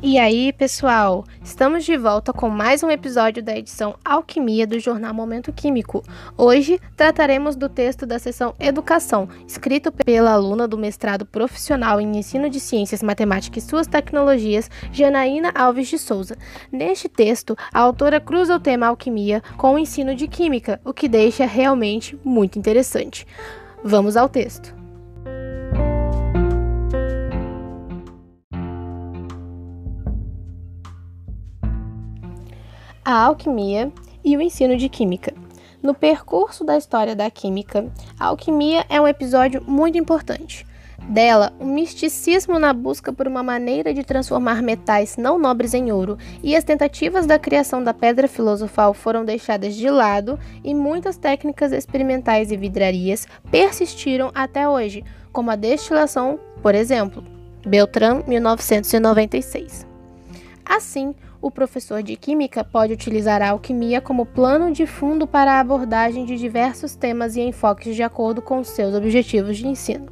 E aí, pessoal? Estamos de volta com mais um episódio da edição Alquimia do jornal Momento Químico. Hoje trataremos do texto da seção Educação, escrito pela aluna do mestrado profissional em Ensino de Ciências Matemáticas e Suas Tecnologias, Janaína Alves de Souza. Neste texto, a autora cruza o tema alquimia com o ensino de química, o que deixa realmente muito interessante. Vamos ao texto. A alquimia e o ensino de química. No percurso da história da química, a alquimia é um episódio muito importante. Dela, o misticismo na busca por uma maneira de transformar metais não nobres em ouro e as tentativas da criação da pedra filosofal foram deixadas de lado e muitas técnicas experimentais e vidrarias persistiram até hoje, como a destilação, por exemplo. Beltran, 1996. Assim, o professor de Química pode utilizar a alquimia como plano de fundo para a abordagem de diversos temas e enfoques de acordo com seus objetivos de ensino.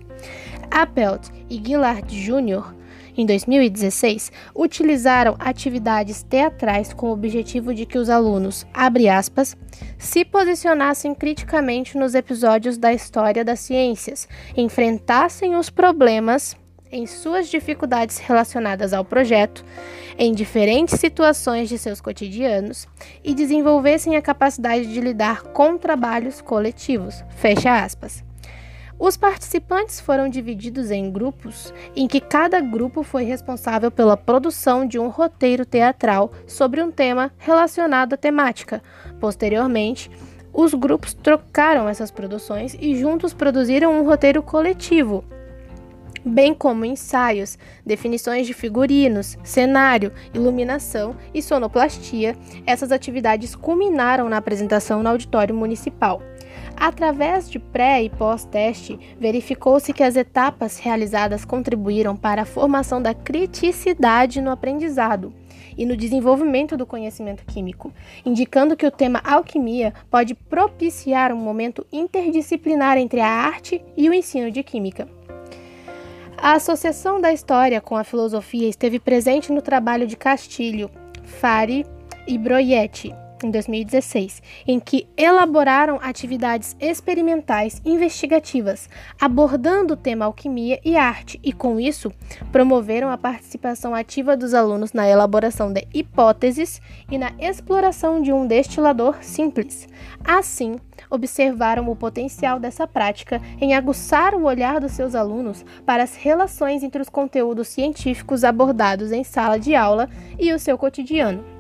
Appelt e Gillard Jr., em 2016, utilizaram atividades teatrais com o objetivo de que os alunos, aspas, se posicionassem criticamente nos episódios da história das ciências, enfrentassem os problemas em suas dificuldades relacionadas ao projeto, em diferentes situações de seus cotidianos e desenvolvessem a capacidade de lidar com trabalhos coletivos. Fecha aspas. Os participantes foram divididos em grupos, em que cada grupo foi responsável pela produção de um roteiro teatral sobre um tema relacionado à temática. Posteriormente, os grupos trocaram essas produções e juntos produziram um roteiro coletivo, bem como ensaios, definições de figurinos, cenário, iluminação e sonoplastia. Essas atividades culminaram na apresentação no auditório municipal. Através de pré e pós-teste, verificou-se que as etapas realizadas contribuíram para a formação da criticidade no aprendizado e no desenvolvimento do conhecimento químico, indicando que o tema alquimia pode propiciar um momento interdisciplinar entre a arte e o ensino de química. A associação da história com a filosofia esteve presente no trabalho de Castilho, Fari e Broietti, em 2016, em que elaboraram atividades experimentais investigativas, abordando o tema alquimia e arte, e com isso promoveram a participação ativa dos alunos na elaboração de hipóteses e na exploração de um destilador simples. Assim, observaram o potencial dessa prática em aguçar o olhar dos seus alunos para as relações entre os conteúdos científicos abordados em sala de aula e o seu cotidiano.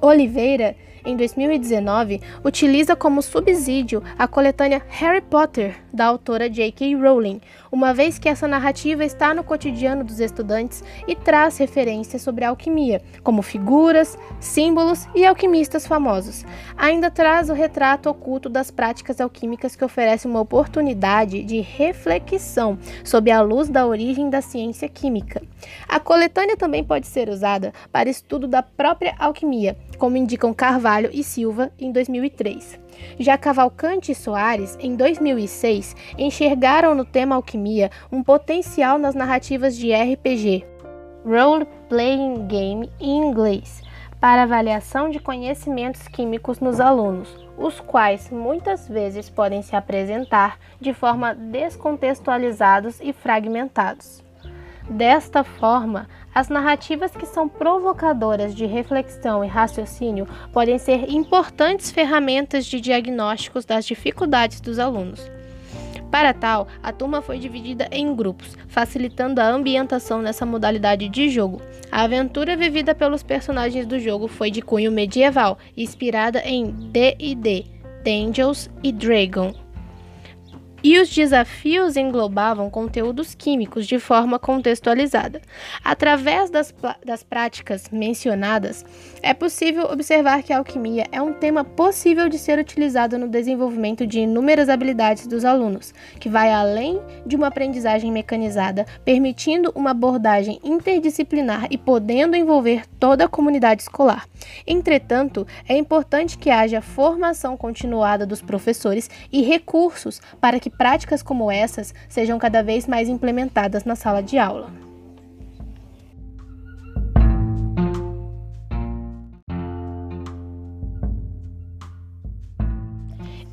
Oliveira em 2019, utiliza como subsídio a coletânea Harry Potter, da autora J.K. Rowling, uma vez que essa narrativa está no cotidiano dos estudantes e traz referências sobre alquimia, como figuras, símbolos e alquimistas famosos. Ainda traz o retrato oculto das práticas alquímicas que oferece uma oportunidade de reflexão sob a luz da origem da ciência química. A coletânea também pode ser usada para estudo da própria alquimia, como indicam Carvalho e Silva em 2003. Já Cavalcante e Soares, em 2006, enxergaram no tema alquimia um potencial nas narrativas de RPG, Role Playing Game em inglês, para avaliação de conhecimentos químicos nos alunos, os quais muitas vezes podem se apresentar de forma descontextualizados e fragmentados. Desta forma, as narrativas que são provocadoras de reflexão e raciocínio podem ser importantes ferramentas de diagnósticos das dificuldades dos alunos. Para tal, a turma foi dividida em grupos, facilitando a ambientação nessa modalidade de jogo. A aventura vivida pelos personagens do jogo foi de cunho medieval, inspirada em D&D, Angels e Dragon, e os desafios englobavam conteúdos químicos de forma contextualizada. Através das, das práticas mencionadas, é possível observar que a alquimia é um tema possível de ser utilizado no desenvolvimento de inúmeras habilidades dos alunos, que vai além de uma aprendizagem mecanizada, permitindo uma abordagem interdisciplinar e podendo envolver toda a comunidade escolar. Entretanto, é importante que haja formação continuada dos professores e recursos para que práticas como essas sejam cada vez mais implementadas na sala de aula.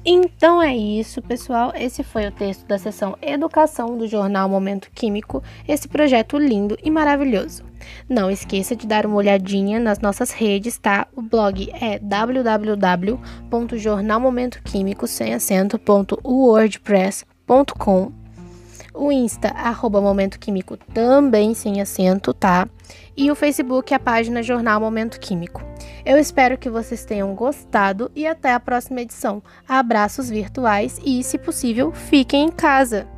Então é isso, pessoal. Esse foi o texto da seção Educação do jornal Momento Químico, esse projeto lindo e maravilhoso. Não esqueça de dar uma olhadinha nas nossas redes, tá? O blog é www.jornalmomentoquímico sem acento.wordpress.com. O Insta, arroba Momento Químico, também sem acento, tá? E o Facebook, a página Jornal Momento Químico. Eu espero que vocês tenham gostado e até a próxima edição. Abraços virtuais e, se possível, fiquem em casa!